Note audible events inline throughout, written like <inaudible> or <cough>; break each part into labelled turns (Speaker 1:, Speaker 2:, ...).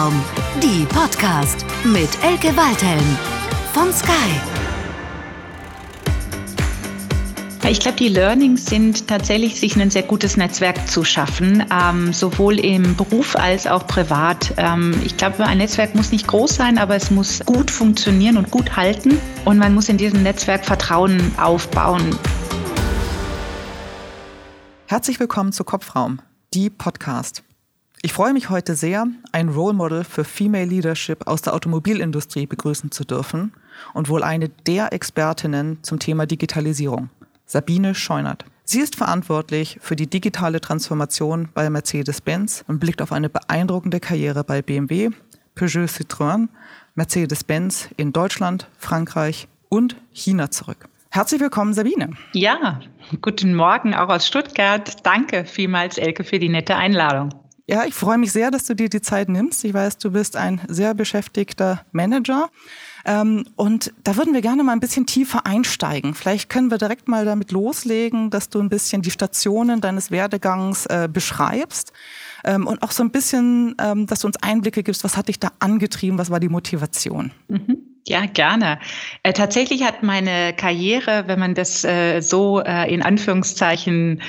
Speaker 1: Kopfraum, die Podcast mit Elke Waldhelm von Sky.
Speaker 2: Ich glaube, die Learnings sind tatsächlich, sich ein sehr gutes Netzwerk zu schaffen, ähm, sowohl im Beruf als auch privat. Ähm, ich glaube, ein Netzwerk muss nicht groß sein, aber es muss gut funktionieren und gut halten. Und man muss in diesem Netzwerk Vertrauen aufbauen.
Speaker 3: Herzlich willkommen zu Kopfraum, die Podcast. Ich freue mich heute sehr, ein Role Model für Female Leadership aus der Automobilindustrie begrüßen zu dürfen und wohl eine der Expertinnen zum Thema Digitalisierung, Sabine Scheunert. Sie ist verantwortlich für die digitale Transformation bei Mercedes-Benz und blickt auf eine beeindruckende Karriere bei BMW, Peugeot Citroën, Mercedes-Benz in Deutschland, Frankreich und China zurück. Herzlich willkommen, Sabine.
Speaker 2: Ja, guten Morgen auch aus Stuttgart. Danke vielmals, Elke, für die nette Einladung.
Speaker 3: Ja, ich freue mich sehr, dass du dir die Zeit nimmst. Ich weiß, du bist ein sehr beschäftigter Manager. Ähm, und da würden wir gerne mal ein bisschen tiefer einsteigen. Vielleicht können wir direkt mal damit loslegen, dass du ein bisschen die Stationen deines Werdegangs äh, beschreibst. Ähm, und auch so ein bisschen, ähm, dass du uns Einblicke gibst, was hat dich da angetrieben, was war die Motivation?
Speaker 2: Mhm. Ja, gerne. Äh, tatsächlich hat meine Karriere, wenn man das äh, so äh, in Anführungszeichen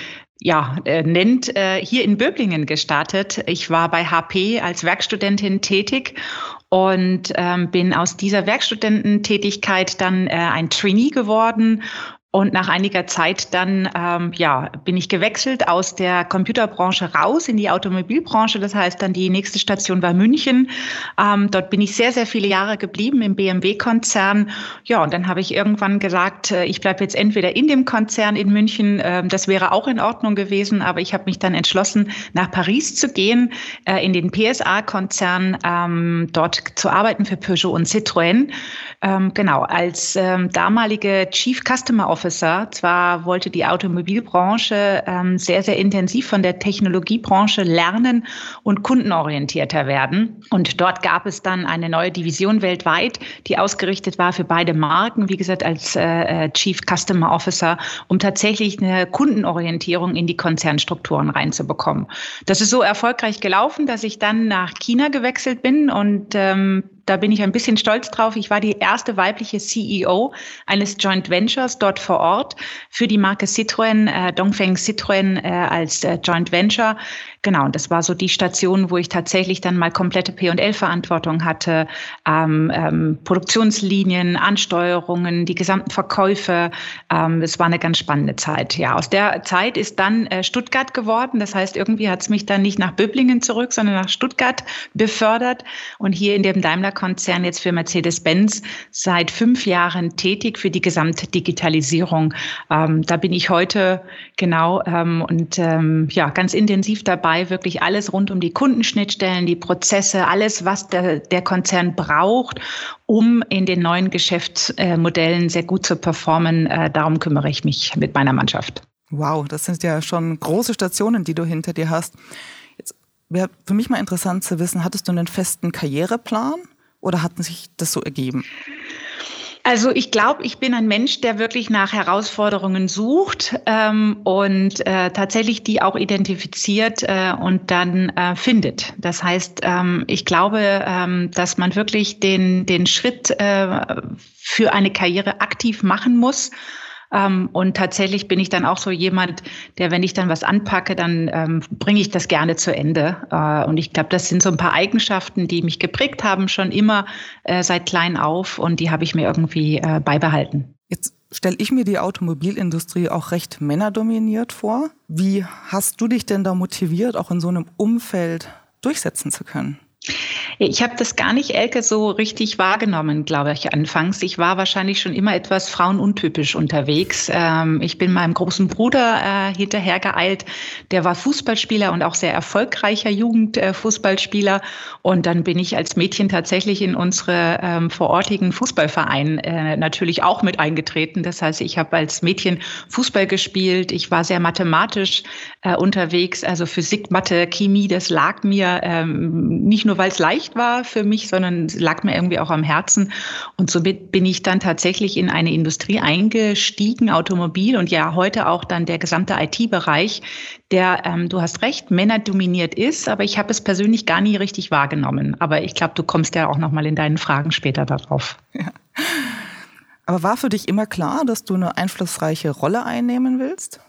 Speaker 2: ja, äh, nennt, äh, hier in Böblingen gestartet. Ich war bei HP als Werkstudentin tätig und ähm, bin aus dieser Werkstudententätigkeit dann äh, ein Trainee geworden und nach einiger Zeit dann ähm, ja, bin ich gewechselt aus der Computerbranche raus in die Automobilbranche. Das heißt, dann die nächste Station war München. Ähm, dort bin ich sehr, sehr viele Jahre geblieben im BMW-Konzern. Ja, und dann habe ich irgendwann gesagt, äh, ich bleibe jetzt entweder in dem Konzern in München, äh, das wäre auch in Ordnung gewesen, aber ich habe mich dann entschlossen, nach Paris zu gehen, äh, in den PSA-Konzern, ähm, dort zu arbeiten für Peugeot und Citroën. Ähm, genau, als ähm, damalige Chief Customer Officer. Zwar wollte die Automobilbranche ähm, sehr, sehr intensiv von der Technologiebranche lernen und kundenorientierter werden. Und dort gab es dann eine neue Division weltweit, die ausgerichtet war für beide Marken, wie gesagt, als äh, äh Chief Customer Officer, um tatsächlich eine Kundenorientierung in die Konzernstrukturen reinzubekommen. Das ist so erfolgreich gelaufen, dass ich dann nach China gewechselt bin und ähm, da bin ich ein bisschen stolz drauf. Ich war die erste weibliche CEO eines Joint Ventures dort vor Ort für die Marke Citroën, äh, Dongfeng Citroën äh, als äh, Joint Venture. Genau, und das war so die Station, wo ich tatsächlich dann mal komplette P&L-Verantwortung hatte, ähm, ähm, Produktionslinien, Ansteuerungen, die gesamten Verkäufe. Ähm, es war eine ganz spannende Zeit. Ja, aus der Zeit ist dann äh, Stuttgart geworden. Das heißt, irgendwie hat es mich dann nicht nach Böblingen zurück, sondern nach Stuttgart befördert und hier in dem Daimler-Konzern jetzt für Mercedes-Benz seit fünf Jahren tätig für die gesamte Digitalisierung. Ähm, da bin ich heute genau ähm, und ähm, ja ganz intensiv dabei dabei, wirklich alles rund um die Kundenschnittstellen, die Prozesse, alles, was der, der Konzern braucht, um in den neuen Geschäftsmodellen sehr gut zu performen. Äh, darum kümmere ich mich mit meiner Mannschaft.
Speaker 3: Wow, das sind ja schon große Stationen, die du hinter dir hast. Jetzt wäre für mich mal interessant zu wissen, hattest du einen festen Karriereplan oder hat sich das so ergeben?
Speaker 2: Also ich glaube, ich bin ein Mensch, der wirklich nach Herausforderungen sucht ähm, und äh, tatsächlich die auch identifiziert äh, und dann äh, findet. Das heißt, ähm, ich glaube, ähm, dass man wirklich den, den Schritt äh, für eine Karriere aktiv machen muss und tatsächlich bin ich dann auch so jemand, der, wenn ich dann was anpacke, dann ähm, bringe ich das gerne zu Ende. Äh, und ich glaube, das sind so ein paar Eigenschaften, die mich geprägt haben, schon immer äh, seit klein auf und die habe ich mir irgendwie äh, beibehalten.
Speaker 3: Jetzt stelle ich mir die Automobilindustrie auch recht männerdominiert vor. Wie hast du dich denn da motiviert, auch in so einem Umfeld durchsetzen zu können?
Speaker 2: Ich habe das gar nicht, Elke, so richtig wahrgenommen, glaube ich, anfangs. Ich war wahrscheinlich schon immer etwas frauenuntypisch unterwegs. Ähm, ich bin meinem großen Bruder äh, hinterhergeeilt. Der war Fußballspieler und auch sehr erfolgreicher Jugendfußballspieler. und dann bin ich als Mädchen tatsächlich in unsere ähm, vorortigen Fußballverein äh, natürlich auch mit eingetreten. Das heißt, ich habe als Mädchen Fußball gespielt. Ich war sehr mathematisch äh, unterwegs. Also Physik, Mathe, Chemie, das lag mir ähm, nicht nur nur, weil es leicht war für mich, sondern es lag mir irgendwie auch am Herzen. Und somit bin ich dann tatsächlich in eine Industrie eingestiegen, Automobil und ja heute auch dann der gesamte IT-Bereich, der, ähm, du hast recht, männerdominiert ist, aber ich habe es persönlich gar nie richtig wahrgenommen. Aber ich glaube, du kommst ja auch nochmal in deinen Fragen später darauf. Ja.
Speaker 3: Aber war für dich immer klar, dass du eine einflussreiche Rolle einnehmen willst?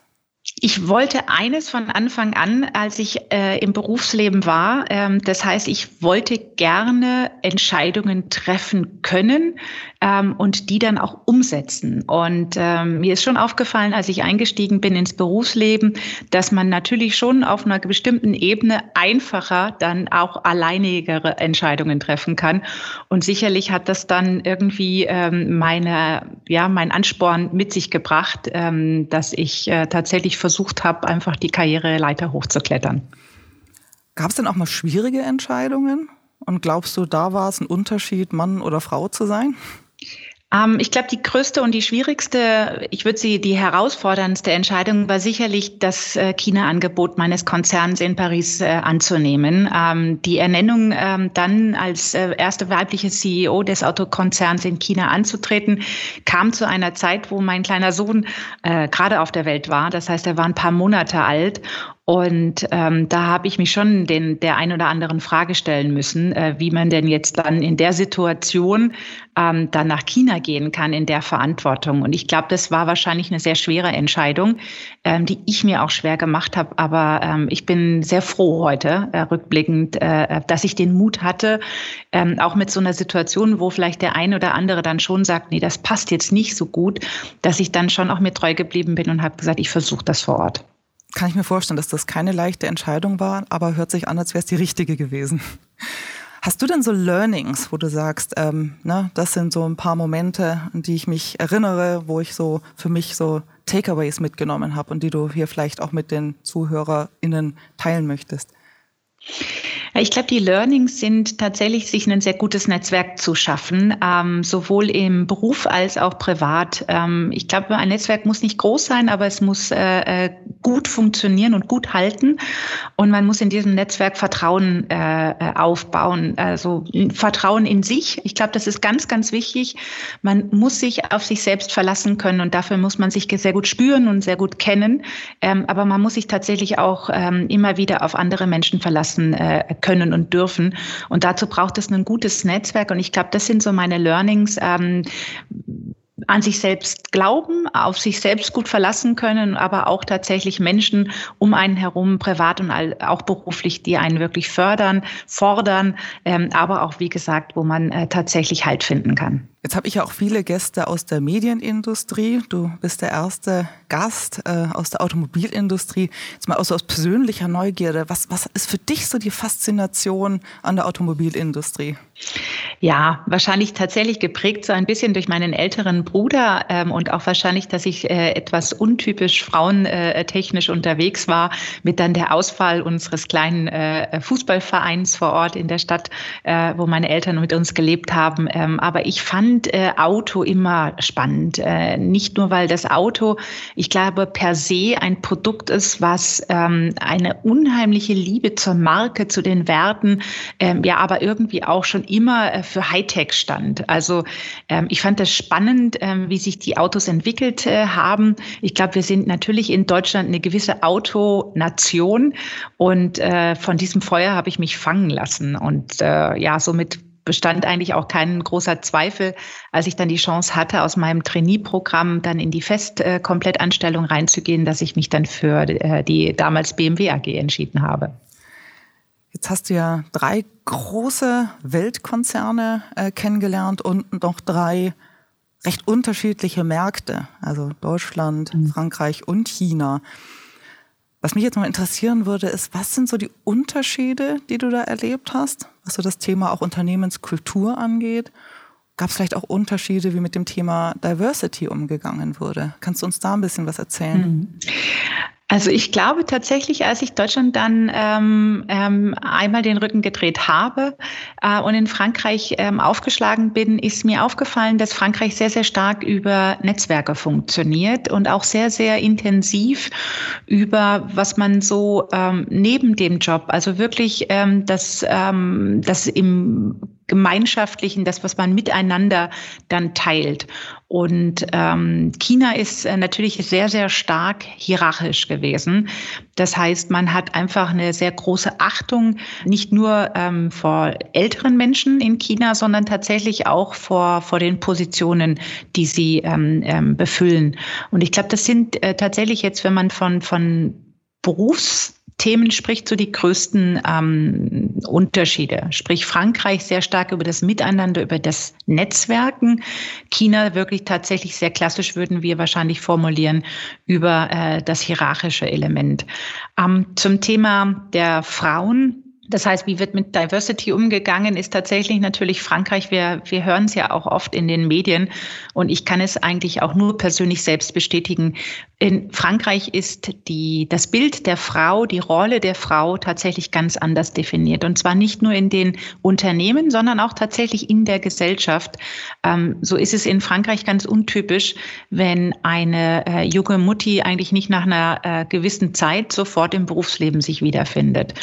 Speaker 2: Ich wollte eines von Anfang an, als ich äh, im Berufsleben war. Ähm, das heißt, ich wollte gerne Entscheidungen treffen können ähm, und die dann auch umsetzen. Und ähm, mir ist schon aufgefallen, als ich eingestiegen bin ins Berufsleben, dass man natürlich schon auf einer bestimmten Ebene einfacher dann auch alleinigere Entscheidungen treffen kann. Und sicherlich hat das dann irgendwie ähm, meine, ja, mein Ansporn mit sich gebracht, ähm, dass ich äh, tatsächlich ich versucht habe, einfach die Karriereleiter hochzuklettern.
Speaker 3: Gab es denn auch mal schwierige Entscheidungen? Und glaubst du, da war es ein Unterschied, Mann oder Frau zu sein?
Speaker 2: Ähm, ich glaube, die größte und die schwierigste, ich würde sie die herausforderndste Entscheidung war sicherlich das äh, China-Angebot meines Konzerns in Paris äh, anzunehmen. Ähm, die Ernennung ähm, dann als äh, erste weibliche CEO des Autokonzerns in China anzutreten, kam zu einer Zeit, wo mein kleiner Sohn gerade auf der Welt war. Das heißt, er war ein paar Monate alt und ähm, da habe ich mich schon den, der ein oder anderen Frage stellen müssen, äh, wie man denn jetzt dann in der Situation ähm, dann nach China gehen kann in der Verantwortung. Und ich glaube, das war wahrscheinlich eine sehr schwere Entscheidung, ähm, die ich mir auch schwer gemacht habe. Aber ähm, ich bin sehr froh heute, äh, rückblickend, äh, dass ich den Mut hatte, ähm, auch mit so einer Situation, wo vielleicht der ein oder andere dann schon sagt, nee, das passt jetzt nicht so gut, dass ich dann schon auch mir treu geblieben bin und habe gesagt, ich versuche das vor Ort
Speaker 3: kann ich mir vorstellen, dass das keine leichte Entscheidung war, aber hört sich an, als wäre es die richtige gewesen. Hast du denn so Learnings, wo du sagst, ähm, ne, das sind so ein paar Momente, an die ich mich erinnere, wo ich so für mich so Takeaways mitgenommen habe und die du hier vielleicht auch mit den ZuhörerInnen teilen möchtest?
Speaker 2: Ich glaube, die Learnings sind tatsächlich, sich ein sehr gutes Netzwerk zu schaffen, ähm, sowohl im Beruf als auch privat. Ähm, ich glaube, ein Netzwerk muss nicht groß sein, aber es muss äh, äh, gut funktionieren und gut halten. Und man muss in diesem Netzwerk Vertrauen äh, äh aufbauen, also Vertrauen in sich. Ich glaube, das ist ganz, ganz wichtig. Man muss sich auf sich selbst verlassen können und dafür muss man sich sehr gut spüren und sehr gut kennen. Ähm, aber man muss sich tatsächlich auch ähm, immer wieder auf andere Menschen verlassen äh, können und dürfen. Und dazu braucht es ein gutes Netzwerk. Und ich glaube, das sind so meine Learnings. Ähm, an sich selbst glauben, auf sich selbst gut verlassen können, aber auch tatsächlich Menschen um einen herum, privat und auch beruflich, die einen wirklich fördern, fordern, ähm, aber auch, wie gesagt, wo man äh, tatsächlich Halt finden kann.
Speaker 3: Jetzt habe ich ja auch viele Gäste aus der Medienindustrie. Du bist der erste Gast äh, aus der Automobilindustrie. Jetzt mal aus, aus persönlicher Neugierde. Was, was ist für dich so die Faszination an der Automobilindustrie?
Speaker 2: Ja, wahrscheinlich tatsächlich geprägt so ein bisschen durch meinen älteren Bruder ähm, und auch wahrscheinlich, dass ich äh, etwas untypisch frauentechnisch unterwegs war, mit dann der Ausfall unseres kleinen äh, Fußballvereins vor Ort in der Stadt, äh, wo meine Eltern mit uns gelebt haben. Ähm, aber ich fand fand äh, Auto immer spannend. Äh, nicht nur, weil das Auto, ich glaube, per se ein Produkt ist, was ähm, eine unheimliche Liebe zur Marke, zu den Werten, ähm, ja, aber irgendwie auch schon immer äh, für Hightech stand. Also ähm, ich fand das spannend, ähm, wie sich die Autos entwickelt äh, haben. Ich glaube, wir sind natürlich in Deutschland eine gewisse Autonation und äh, von diesem Feuer habe ich mich fangen lassen und äh, ja, somit bestand eigentlich auch kein großer Zweifel, als ich dann die Chance hatte, aus meinem Trainee-Programm dann in die Fest-Komplettanstellung reinzugehen, dass ich mich dann für äh, die damals BMW AG entschieden habe.
Speaker 3: Jetzt hast du ja drei große Weltkonzerne äh, kennengelernt und noch drei recht unterschiedliche Märkte, also Deutschland, mhm. Frankreich und China. Was mich jetzt mal interessieren würde, ist, was sind so die Unterschiede, die du da erlebt hast, was so das Thema auch Unternehmenskultur angeht? Gab es vielleicht auch Unterschiede, wie mit dem Thema Diversity umgegangen wurde? Kannst du uns da ein bisschen was erzählen? Mhm.
Speaker 2: Also ich glaube tatsächlich, als ich Deutschland dann ähm, ähm, einmal den Rücken gedreht habe äh, und in Frankreich ähm, aufgeschlagen bin, ist mir aufgefallen, dass Frankreich sehr, sehr stark über Netzwerke funktioniert und auch sehr, sehr intensiv über, was man so ähm, neben dem Job, also wirklich ähm, das, ähm, das im Gemeinschaftlichen, das, was man miteinander dann teilt. Und ähm, China ist äh, natürlich sehr, sehr stark hierarchisch gewesen. Das heißt, man hat einfach eine sehr große Achtung, nicht nur ähm, vor älteren Menschen in China, sondern tatsächlich auch vor, vor den Positionen, die sie ähm, ähm, befüllen. Und ich glaube, das sind äh, tatsächlich jetzt, wenn man von, von Berufs Themen spricht so die größten ähm, Unterschiede. Sprich Frankreich sehr stark über das Miteinander, über das Netzwerken. China wirklich tatsächlich sehr klassisch würden wir wahrscheinlich formulieren über äh, das hierarchische Element. Ähm, zum Thema der Frauen das heißt, wie wird mit Diversity umgegangen, ist tatsächlich natürlich Frankreich. Wir, wir hören es ja auch oft in den Medien und ich kann es eigentlich auch nur persönlich selbst bestätigen. In Frankreich ist die, das Bild der Frau, die Rolle der Frau tatsächlich ganz anders definiert. Und zwar nicht nur in den Unternehmen, sondern auch tatsächlich in der Gesellschaft. Ähm, so ist es in Frankreich ganz untypisch, wenn eine äh, junge Mutti eigentlich nicht nach einer äh, gewissen Zeit sofort im Berufsleben sich wiederfindet.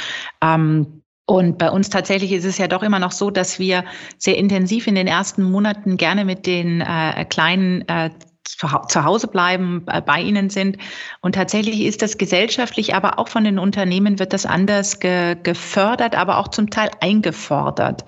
Speaker 2: Ähm, und bei uns tatsächlich ist es ja doch immer noch so, dass wir sehr intensiv in den ersten Monaten gerne mit den äh, kleinen äh, zu Hause bleiben, bei ihnen sind. Und tatsächlich ist das gesellschaftlich, aber auch von den Unternehmen wird das anders ge gefördert, aber auch zum Teil eingefordert.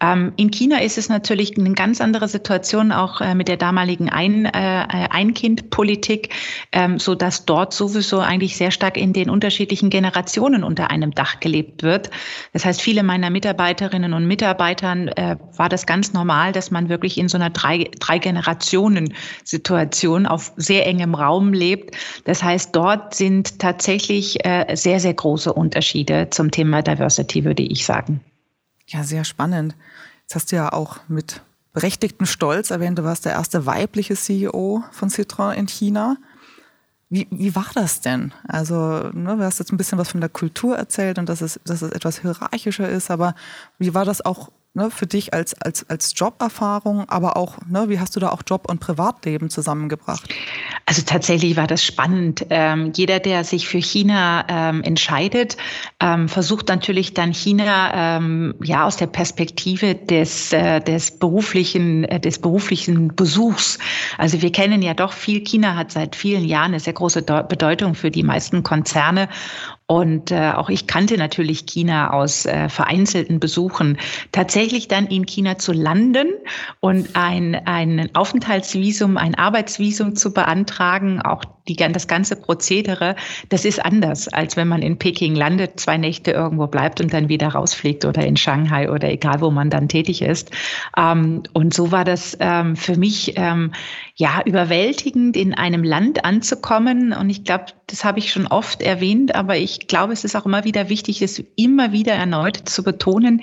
Speaker 2: Ähm, in China ist es natürlich eine ganz andere Situation, auch äh, mit der damaligen Ein, äh, Ein-Kind-Politik, ähm, so dass dort sowieso eigentlich sehr stark in den unterschiedlichen Generationen unter einem Dach gelebt wird. Das heißt, viele meiner Mitarbeiterinnen und Mitarbeitern äh, war das ganz normal, dass man wirklich in so einer drei, drei Generationen Situation Situation auf sehr engem Raum lebt. Das heißt, dort sind tatsächlich äh, sehr, sehr große Unterschiede zum Thema Diversity, würde ich sagen.
Speaker 3: Ja, sehr spannend. Jetzt hast du ja auch mit berechtigtem Stolz erwähnt, du warst der erste weibliche CEO von Citroën in China. Wie, wie war das denn? Also, ne, du hast jetzt ein bisschen was von der Kultur erzählt und dass es, dass es etwas hierarchischer ist, aber wie war das auch ne, für dich als, als, als Joberfahrung, aber auch, ne, wie hast du da auch Job und Privatleben zusammengebracht?
Speaker 2: Also tatsächlich war das spannend. Ähm, jeder, der sich für China ähm, entscheidet, ähm, versucht natürlich dann China ähm, ja aus der Perspektive des, äh, des beruflichen, äh, des beruflichen Besuchs. Also wir kennen ja doch viel. China hat seit vielen Jahren eine sehr große Bedeutung für die meisten Konzerne und äh, auch ich kannte natürlich China aus äh, vereinzelten Besuchen. Tatsächlich dann in China zu landen und ein, ein Aufenthaltsvisum, ein Arbeitsvisum zu beantragen, auch die, das ganze Prozedere, das ist anders, als wenn man in Peking landet, zwei Nächte irgendwo bleibt und dann wieder rausfliegt oder in Shanghai oder egal, wo man dann tätig ist. Ähm, und so war das ähm, für mich ähm, ja überwältigend, in einem Land anzukommen. Und ich glaube, das habe ich schon oft erwähnt, aber ich glaube, es ist auch immer wieder wichtig, es immer wieder erneut zu betonen,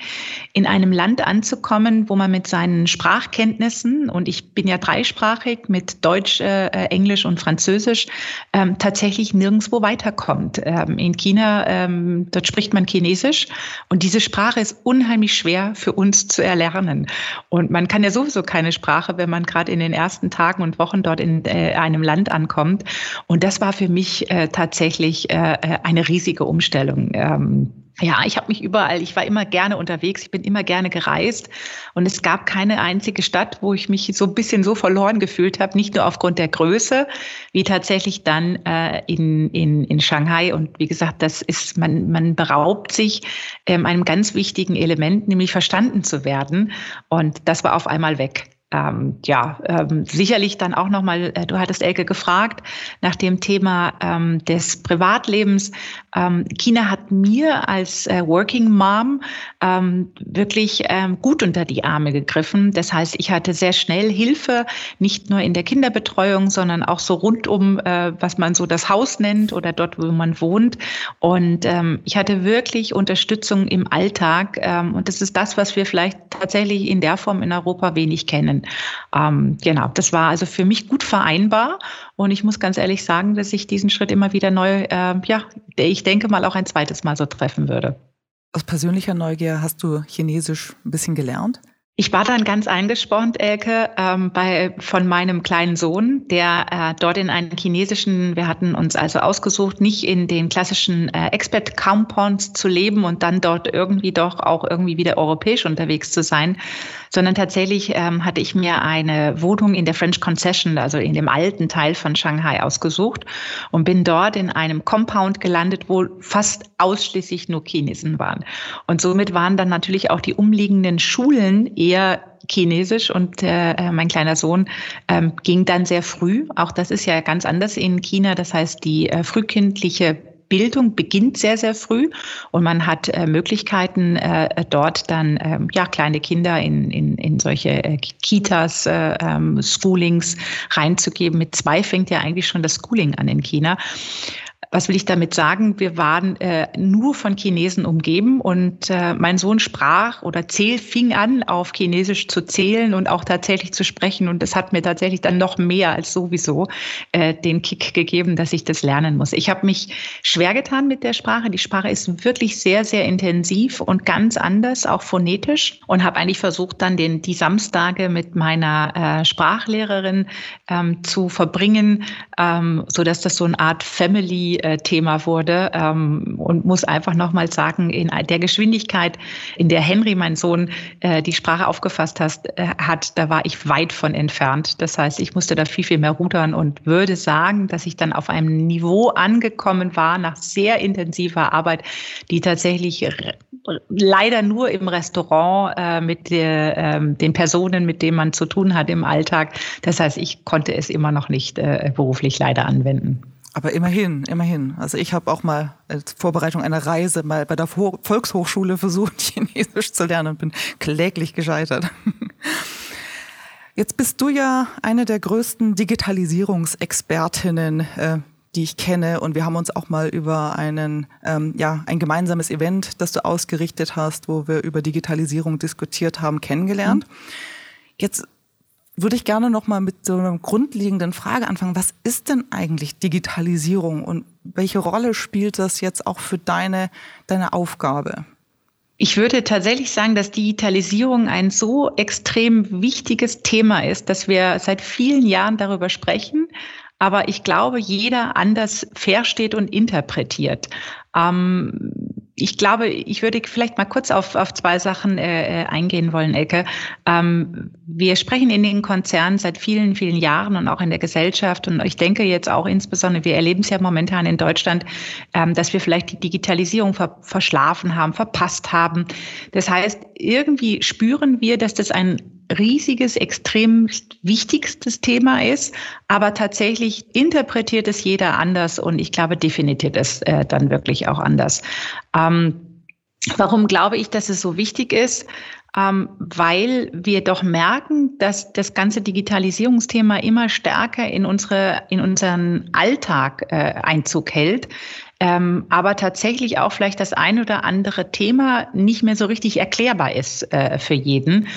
Speaker 2: in einem Land anzukommen, wo man mit seinen Sprachkenntnissen, und ich bin ja dreisprachig mit Deutsch, äh, Englisch und Französisch, ähm, tatsächlich nirgendwo weiterkommt. Ähm, in China, ähm, dort spricht man Chinesisch und diese Sprache ist unheimlich schwer für uns zu erlernen. Und man kann ja sowieso keine Sprache, wenn man gerade in den ersten Tagen und Wochen dort in äh, einem Land ankommt. Und das war für mich äh, tatsächlich äh, äh eine riesige Umstellung. Ja, ich habe mich überall, ich war immer gerne unterwegs, ich bin immer gerne gereist und es gab keine einzige Stadt, wo ich mich so ein bisschen so verloren gefühlt habe, nicht nur aufgrund der Größe, wie tatsächlich dann äh, in, in, in Shanghai. Und wie gesagt, das ist, man, man beraubt sich ähm, einem ganz wichtigen Element, nämlich verstanden zu werden. Und das war auf einmal weg ähm, ja, ähm, sicherlich dann auch nochmal, äh, du hattest Elke gefragt, nach dem Thema ähm, des Privatlebens. Ähm, China hat mir als äh, Working Mom ähm, wirklich ähm, gut unter die Arme gegriffen. Das heißt, ich hatte sehr schnell Hilfe, nicht nur in der Kinderbetreuung, sondern auch so rundum, äh, was man so das Haus nennt oder dort, wo man wohnt. Und ähm, ich hatte wirklich Unterstützung im Alltag. Ähm, und das ist das, was wir vielleicht tatsächlich in der Form in Europa wenig kennen. Ähm, genau, das war also für mich gut vereinbar und ich muss ganz ehrlich sagen, dass ich diesen Schritt immer wieder neu, äh, ja, ich denke mal auch ein zweites Mal so treffen würde.
Speaker 3: Aus persönlicher Neugier hast du Chinesisch ein bisschen gelernt?
Speaker 2: Ich war dann ganz eingespornt, Elke, ähm, bei, von meinem kleinen Sohn, der äh, dort in einen chinesischen, wir hatten uns also ausgesucht, nicht in den klassischen äh, Expat-Compounds zu leben und dann dort irgendwie doch auch irgendwie wieder europäisch unterwegs zu sein, sondern tatsächlich ähm, hatte ich mir eine Wohnung in der French Concession, also in dem alten Teil von Shanghai ausgesucht und bin dort in einem Compound gelandet, wo fast ausschließlich nur Chinesen waren. Und somit waren dann natürlich auch die umliegenden Schulen eher Chinesisch und äh, mein kleiner Sohn ähm, ging dann sehr früh. Auch das ist ja ganz anders in China. Das heißt, die äh, frühkindliche Bildung beginnt sehr, sehr früh und man hat äh, Möglichkeiten, äh, dort dann äh, ja, kleine Kinder in, in, in solche äh, Kitas, äh, ähm, Schoolings reinzugeben. Mit zwei fängt ja eigentlich schon das Schooling an in China. Was will ich damit sagen? Wir waren äh, nur von Chinesen umgeben und äh, mein Sohn sprach oder zähl, fing an, auf Chinesisch zu zählen und auch tatsächlich zu sprechen. Und das hat mir tatsächlich dann noch mehr als sowieso äh, den Kick gegeben, dass ich das lernen muss. Ich habe mich schwer getan mit der Sprache. Die Sprache ist wirklich sehr, sehr intensiv und ganz anders, auch phonetisch. Und habe eigentlich versucht, dann den, die Samstage mit meiner äh, Sprachlehrerin ähm, zu verbringen, ähm, so dass das so eine Art Family Thema wurde ähm, und muss einfach nochmal sagen, in der Geschwindigkeit, in der Henry, mein Sohn, äh, die Sprache aufgefasst hast, äh, hat, da war ich weit von entfernt. Das heißt, ich musste da viel, viel mehr rudern und würde sagen, dass ich dann auf einem Niveau angekommen war nach sehr intensiver Arbeit, die tatsächlich leider nur im Restaurant äh, mit der, äh, den Personen, mit denen man zu tun hat im Alltag. Das heißt, ich konnte es immer noch nicht äh, beruflich leider anwenden.
Speaker 3: Aber immerhin, immerhin. Also ich habe auch mal als Vorbereitung einer Reise mal bei der Volkshochschule versucht, <laughs> Chinesisch zu lernen und bin kläglich gescheitert. <laughs> Jetzt bist du ja eine der größten Digitalisierungsexpertinnen, äh, die ich kenne. Und wir haben uns auch mal über einen, ähm, ja, ein gemeinsames Event, das du ausgerichtet hast, wo wir über Digitalisierung diskutiert haben, kennengelernt. Mhm. Jetzt würde ich gerne noch mal mit so einer grundlegenden Frage anfangen. Was ist denn eigentlich Digitalisierung und welche Rolle spielt das jetzt auch für deine, deine Aufgabe?
Speaker 2: Ich würde tatsächlich sagen, dass Digitalisierung ein so extrem wichtiges Thema ist, dass wir seit vielen Jahren darüber sprechen. Aber ich glaube, jeder anders versteht und interpretiert. Ähm, ich glaube, ich würde vielleicht mal kurz auf, auf zwei Sachen äh, äh, eingehen wollen, Ecke. Ähm, wir sprechen in den Konzernen seit vielen, vielen Jahren und auch in der Gesellschaft und ich denke jetzt auch insbesondere, wir erleben es ja momentan in Deutschland, ähm, dass wir vielleicht die Digitalisierung ver verschlafen haben, verpasst haben. Das heißt, irgendwie spüren wir, dass das ein riesiges, extrem wichtigstes Thema ist, aber tatsächlich interpretiert es jeder anders und ich glaube, definiert es äh, dann wirklich auch anders. Ähm, warum glaube ich, dass es so wichtig ist? Ähm, weil wir doch merken, dass das ganze Digitalisierungsthema immer stärker in unsere in unseren Alltag äh, Einzug hält ähm, aber tatsächlich auch vielleicht das ein oder andere Thema nicht mehr so richtig erklärbar ist äh, für jeden.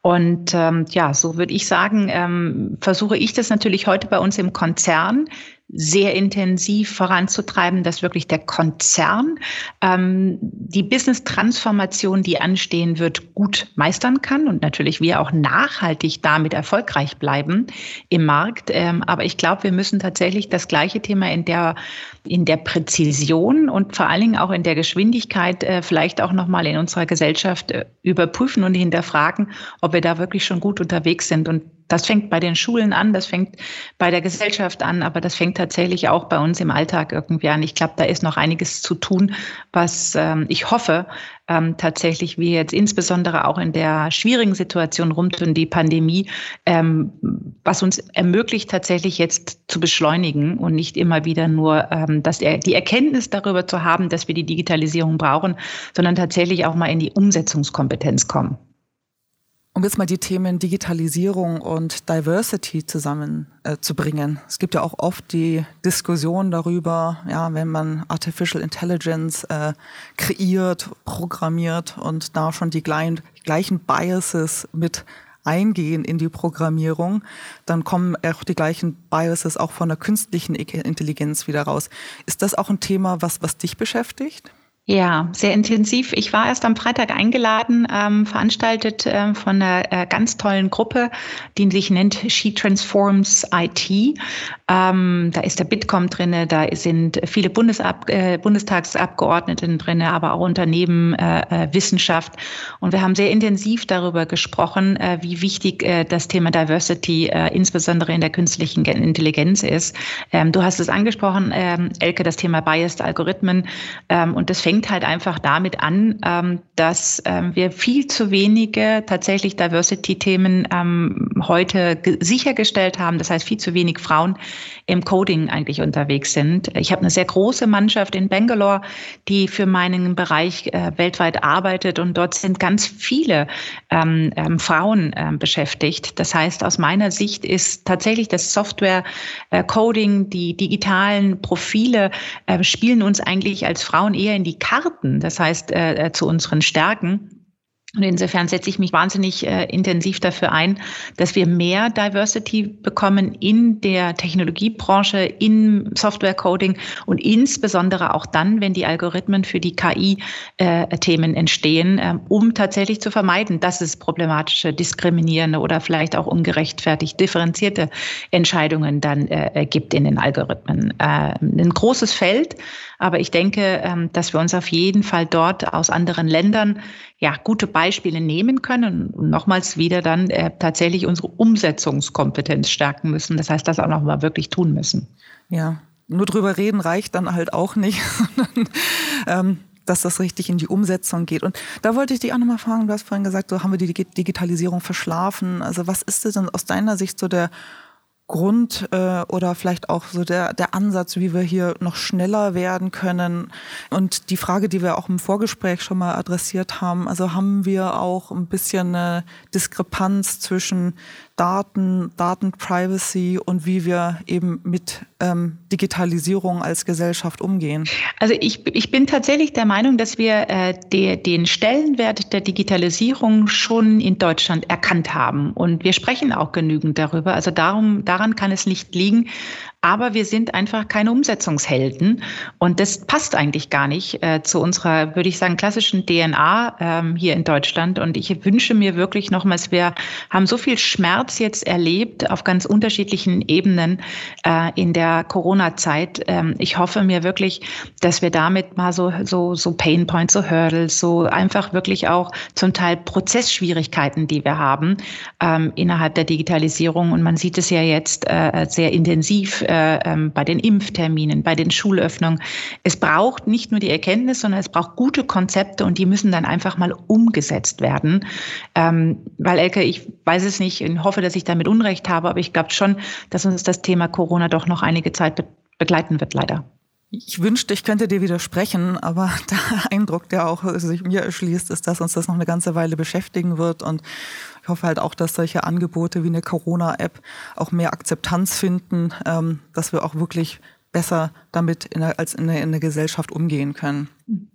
Speaker 2: Und ähm, ja, so würde ich sagen, ähm, versuche ich das natürlich heute bei uns im Konzern sehr intensiv voranzutreiben, dass wirklich der Konzern ähm, die Business-Transformation, die anstehen wird, gut meistern kann und natürlich wir auch nachhaltig damit erfolgreich bleiben im Markt. Ähm, aber ich glaube, wir müssen tatsächlich das gleiche Thema in der in der Präzision und vor allen Dingen auch in der Geschwindigkeit äh, vielleicht auch nochmal in unserer Gesellschaft äh, überprüfen und hinterfragen, ob wir da wirklich schon gut unterwegs sind. Und das fängt bei den Schulen an, das fängt bei der Gesellschaft an, aber das fängt tatsächlich auch bei uns im Alltag irgendwie an. Ich glaube, da ist noch einiges zu tun, was ähm, ich hoffe, ähm, tatsächlich wir jetzt insbesondere auch in der schwierigen Situation rund um die Pandemie, ähm, was uns ermöglicht, tatsächlich jetzt zu beschleunigen und nicht immer wieder nur ähm, dass er, die Erkenntnis darüber zu haben, dass wir die Digitalisierung brauchen, sondern tatsächlich auch mal in die Umsetzungskompetenz kommen
Speaker 3: um jetzt mal die Themen Digitalisierung und Diversity zusammenzubringen. Äh, es gibt ja auch oft die Diskussion darüber, ja, wenn man Artificial Intelligence äh, kreiert, programmiert und da schon die gleichen, gleichen Biases mit eingehen in die Programmierung, dann kommen auch die gleichen Biases auch von der künstlichen Intelligenz wieder raus. Ist das auch ein Thema, was, was dich beschäftigt?
Speaker 2: Ja, sehr intensiv. Ich war erst am Freitag eingeladen, ähm, veranstaltet ähm, von einer äh, ganz tollen Gruppe, die sich nennt She Transforms IT. Ähm, da ist der Bitkom drinne, da sind viele Bundesab äh, Bundestagsabgeordneten drinne, aber auch Unternehmen, äh, äh, Wissenschaft. Und wir haben sehr intensiv darüber gesprochen, äh, wie wichtig äh, das Thema Diversity, äh, insbesondere in der künstlichen Intelligenz ist. Ähm, du hast es angesprochen, ähm, Elke, das Thema Biased Algorithmen. Ähm, und das fängt fängt halt einfach damit an, ähm, dass ähm, wir viel zu wenige tatsächlich Diversity-Themen ähm, heute sichergestellt haben. Das heißt, viel zu wenig Frauen im Coding eigentlich unterwegs sind. Ich habe eine sehr große Mannschaft in Bangalore, die für meinen Bereich äh, weltweit arbeitet und dort sind ganz viele Frauen beschäftigt. Das heißt, aus meiner Sicht ist tatsächlich das Software-Coding, äh, die digitalen Profile äh, spielen uns eigentlich als Frauen eher in die Karten, das heißt äh, äh, zu unseren Stärken. Und insofern setze ich mich wahnsinnig äh, intensiv dafür ein, dass wir mehr Diversity bekommen in der Technologiebranche, im Software-Coding und insbesondere auch dann, wenn die Algorithmen für die KI-Themen äh, entstehen, äh, um tatsächlich zu vermeiden, dass es problematische, diskriminierende oder vielleicht auch ungerechtfertigt differenzierte Entscheidungen dann äh, gibt in den Algorithmen. Äh, ein großes Feld, aber ich denke, ähm, dass wir uns auf jeden Fall dort aus anderen Ländern ja gute nehmen können und nochmals wieder dann äh, tatsächlich unsere Umsetzungskompetenz stärken müssen. Das heißt, das auch nochmal wirklich tun müssen.
Speaker 3: Ja, nur drüber reden reicht dann halt auch nicht, <laughs> sondern ähm, dass das richtig in die Umsetzung geht. Und da wollte ich dich auch nochmal fragen, du hast vorhin gesagt, so haben wir die Digitalisierung verschlafen. Also was ist denn aus deiner Sicht so der Grund äh, oder vielleicht auch so der, der Ansatz, wie wir hier noch schneller werden können. Und die Frage, die wir auch im Vorgespräch schon mal adressiert haben, also haben wir auch ein bisschen eine Diskrepanz zwischen Daten, Datenprivacy und wie wir eben mit ähm, Digitalisierung als Gesellschaft umgehen?
Speaker 2: Also ich, ich bin tatsächlich der Meinung, dass wir äh, de, den Stellenwert der Digitalisierung schon in Deutschland erkannt haben. Und wir sprechen auch genügend darüber. Also darum, daran kann es nicht liegen. Aber wir sind einfach keine Umsetzungshelden. Und das passt eigentlich gar nicht äh, zu unserer, würde ich sagen, klassischen DNA ähm, hier in Deutschland. Und ich wünsche mir wirklich nochmals, wir haben so viel Schmerz jetzt erlebt auf ganz unterschiedlichen Ebenen äh, in der Corona-Zeit. Ähm, ich hoffe mir wirklich, dass wir damit mal so, so, so Pain Points, so Hurdles, so einfach wirklich auch zum Teil Prozessschwierigkeiten, die wir haben ähm, innerhalb der Digitalisierung. Und man sieht es ja jetzt äh, sehr intensiv äh, ähm, bei den Impfterminen, bei den Schulöffnungen. Es braucht nicht nur die Erkenntnis, sondern es braucht gute Konzepte und die müssen dann einfach mal umgesetzt werden. Ähm, weil Elke, ich weiß es nicht und hoffe, dass ich damit Unrecht habe, aber ich glaube schon, dass uns das Thema Corona doch noch einige Zeit be begleiten wird, leider.
Speaker 3: Ich wünschte, ich könnte dir widersprechen, aber <laughs> der Eindruck, der auch sich mir erschließt, ist, dass uns das noch eine ganze Weile beschäftigen wird. Und ich hoffe halt auch, dass solche Angebote wie eine Corona-App auch mehr Akzeptanz finden, ähm, dass wir auch wirklich besser damit in der, als in der, in der Gesellschaft umgehen können.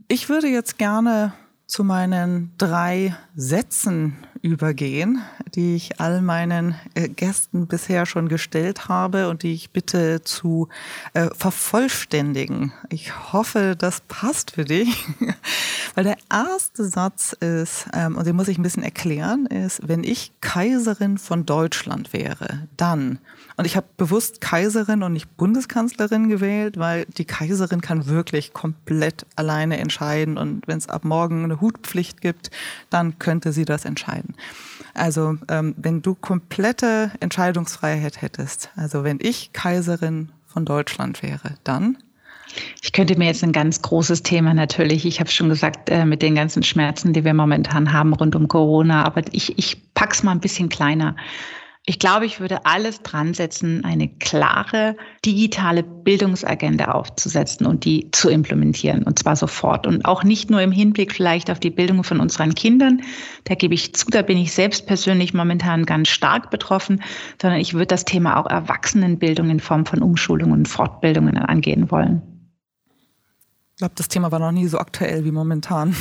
Speaker 3: Ich würde jetzt gerne zu meinen drei Sätzen übergehen, die ich all meinen äh, Gästen bisher schon gestellt habe und die ich bitte zu äh, vervollständigen. Ich hoffe, das passt für dich, <laughs> weil der erste Satz ist, ähm, und den muss ich ein bisschen erklären, ist, wenn ich Kaiserin von Deutschland wäre, dann, und ich habe bewusst Kaiserin und nicht Bundeskanzlerin gewählt, weil die Kaiserin kann wirklich komplett alleine entscheiden und wenn es ab morgen eine Hutpflicht gibt, dann könnte sie das entscheiden. Also ähm, wenn du komplette Entscheidungsfreiheit hättest, also wenn ich Kaiserin von Deutschland wäre, dann
Speaker 2: ich könnte mir jetzt ein ganz großes Thema natürlich, ich habe schon gesagt, äh, mit den ganzen Schmerzen, die wir momentan haben rund um Corona, aber ich, ich pack's mal ein bisschen kleiner. Ich glaube, ich würde alles dran setzen, eine klare digitale Bildungsagenda aufzusetzen und die zu implementieren, und zwar sofort. Und auch nicht nur im Hinblick vielleicht auf die Bildung von unseren Kindern. Da gebe ich zu, da bin ich selbst persönlich momentan ganz stark betroffen, sondern ich würde das Thema auch Erwachsenenbildung in Form von Umschulungen und Fortbildungen angehen wollen.
Speaker 3: Ich glaube, das Thema war noch nie so aktuell wie momentan.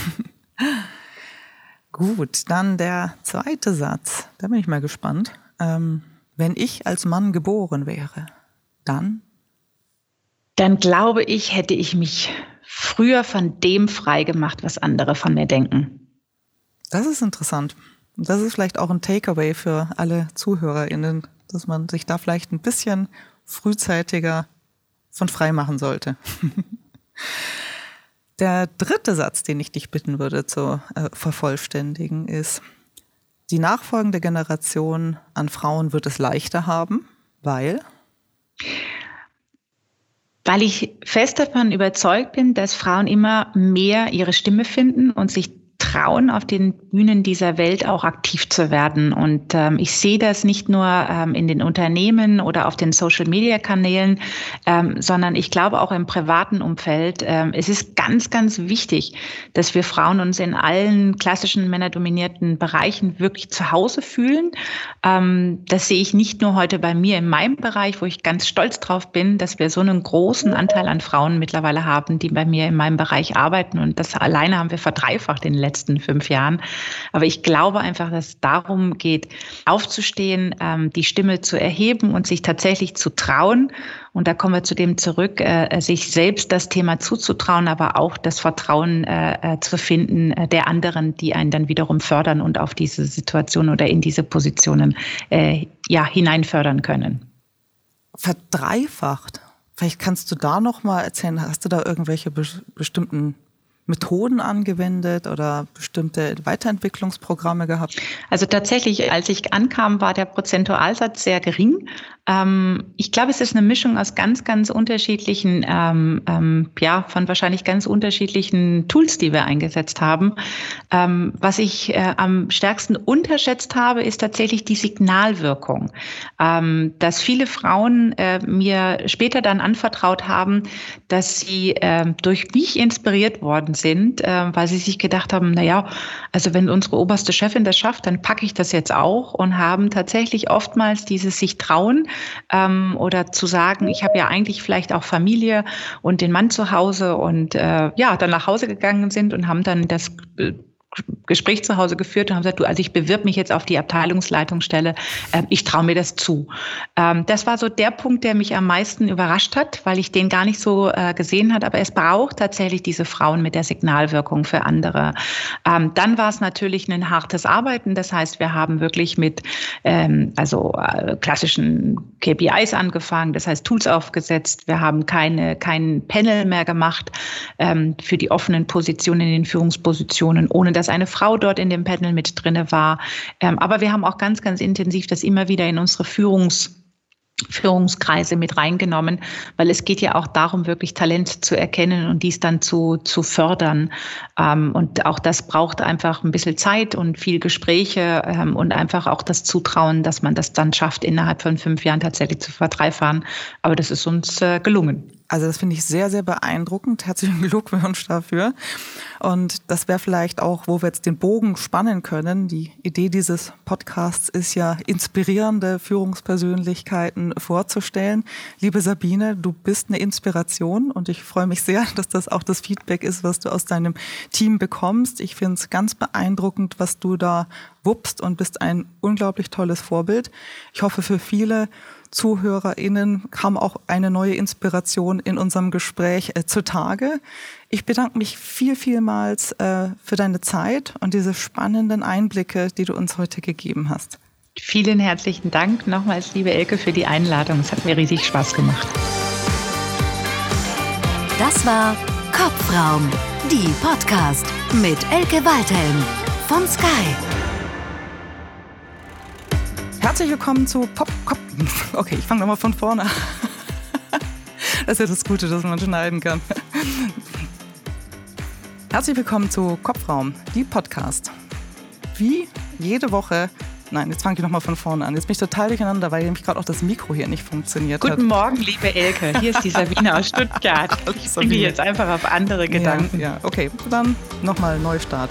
Speaker 3: <laughs> Gut, dann der zweite Satz. Da bin ich mal gespannt. Ähm, wenn ich als Mann geboren wäre, dann?
Speaker 2: Dann glaube ich, hätte ich mich früher von dem frei gemacht, was andere von mir denken.
Speaker 3: Das ist interessant. Das ist vielleicht auch ein Takeaway für alle ZuhörerInnen, dass man sich da vielleicht ein bisschen frühzeitiger von frei machen sollte. <laughs> Der dritte Satz, den ich dich bitten würde zu äh, vervollständigen, ist, die nachfolgende Generation an Frauen wird es leichter haben, weil?
Speaker 2: Weil ich fest davon überzeugt bin, dass Frauen immer mehr ihre Stimme finden und sich trauen, auf den Bühnen dieser Welt auch aktiv zu werden. Und ähm, ich sehe das nicht nur ähm, in den Unternehmen oder auf den Social-Media-Kanälen, ähm, sondern ich glaube auch im privaten Umfeld. Ähm, es ist ganz, ganz wichtig, dass wir Frauen uns in allen klassischen männerdominierten Bereichen wirklich zu Hause fühlen. Ähm, das sehe ich nicht nur heute bei mir in meinem Bereich, wo ich ganz stolz drauf bin, dass wir so einen großen Anteil an Frauen mittlerweile haben, die bei mir in meinem Bereich arbeiten. Und das alleine haben wir verdreifacht in den letzten letzten fünf Jahren. Aber ich glaube einfach, dass es darum geht, aufzustehen, ähm, die Stimme zu erheben und sich tatsächlich zu trauen. Und da kommen wir zu dem zurück, äh, sich selbst das Thema zuzutrauen, aber auch das Vertrauen äh, äh, zu finden der anderen, die einen dann wiederum fördern und auf diese Situation oder in diese Positionen ja, hineinfördern können.
Speaker 3: Verdreifacht. Vielleicht kannst du da noch mal erzählen, hast du da irgendwelche bestimmten Methoden angewendet oder bestimmte Weiterentwicklungsprogramme gehabt?
Speaker 2: Also tatsächlich, als ich ankam, war der Prozentualsatz sehr gering. Ähm, ich glaube, es ist eine Mischung aus ganz, ganz unterschiedlichen, ähm, ähm, ja, von wahrscheinlich ganz unterschiedlichen Tools, die wir eingesetzt haben. Ähm, was ich äh, am stärksten unterschätzt habe, ist tatsächlich die Signalwirkung, ähm, dass viele Frauen äh, mir später dann anvertraut haben, dass sie äh, durch mich inspiriert worden sind, äh, weil sie sich gedacht haben, na ja, also wenn unsere oberste Chefin das schafft, dann packe ich das jetzt auch und haben tatsächlich oftmals dieses sich trauen, ähm, oder zu sagen, ich habe ja eigentlich vielleicht auch Familie und den Mann zu Hause und äh, ja, dann nach Hause gegangen sind und haben dann das äh, Gespräch zu Hause geführt und haben gesagt, du, also ich bewirb mich jetzt auf die Abteilungsleitungsstelle, äh, ich traue mir das zu. Ähm, das war so der Punkt, der mich am meisten überrascht hat, weil ich den gar nicht so äh, gesehen hat. Aber es braucht tatsächlich diese Frauen mit der Signalwirkung für andere. Ähm, dann war es natürlich ein hartes Arbeiten. Das heißt, wir haben wirklich mit ähm, also äh, klassischen KPIs angefangen, das heißt Tools aufgesetzt. Wir haben keine kein Panel mehr gemacht ähm, für die offenen Positionen in den Führungspositionen, ohne dass dass eine Frau dort in dem Panel mit drinne war. Ähm, aber wir haben auch ganz, ganz intensiv das immer wieder in unsere Führungs Führungskreise mit reingenommen, weil es geht ja auch darum, wirklich Talent zu erkennen und dies dann zu, zu fördern. Ähm, und auch das braucht einfach ein bisschen Zeit und viel Gespräche ähm, und einfach auch das Zutrauen, dass man das dann schafft, innerhalb von fünf Jahren tatsächlich zu verdreifachen. Aber das ist uns äh, gelungen.
Speaker 3: Also das finde ich sehr, sehr beeindruckend. <laughs> Herzlichen Glückwunsch dafür. Und das wäre vielleicht auch, wo wir jetzt den Bogen spannen können. Die Idee dieses Podcasts ist ja, inspirierende Führungspersönlichkeiten vorzustellen. Liebe Sabine, du bist eine Inspiration und ich freue mich sehr, <laughs> dass das auch das Feedback ist, was du aus deinem Team bekommst. Ich finde es ganz beeindruckend, was du da wuppst und bist ein unglaublich tolles Vorbild. Ich hoffe für viele ZuhörerInnen kam auch eine neue Inspiration in unserem Gespräch äh, zutage. Ich bedanke mich viel, vielmals äh, für deine Zeit und diese spannenden Einblicke, die du uns heute gegeben hast.
Speaker 2: Vielen herzlichen Dank nochmals, liebe Elke, für die Einladung. Es hat mir riesig Spaß gemacht.
Speaker 1: Das war Kopfraum, die Podcast mit Elke Waldhelm von Sky.
Speaker 3: Herzlich willkommen zu Pop Cop. <laughs> Okay, ich fange nochmal von vorne an. <laughs> Das ist ja das Gute, dass man schneiden kann. Herzlich willkommen zu Kopfraum, die Podcast. Wie jede Woche Nein, jetzt fange ich nochmal von vorne an. Jetzt bin ich total durcheinander, weil nämlich gerade auch das Mikro hier nicht funktioniert
Speaker 2: Guten
Speaker 3: hat.
Speaker 2: Guten Morgen, liebe Elke. Hier ist die <laughs> Sabine aus Stuttgart. Ich bringe jetzt einfach auf andere Gedanken.
Speaker 3: Ja, ja. okay. Dann nochmal Neustart.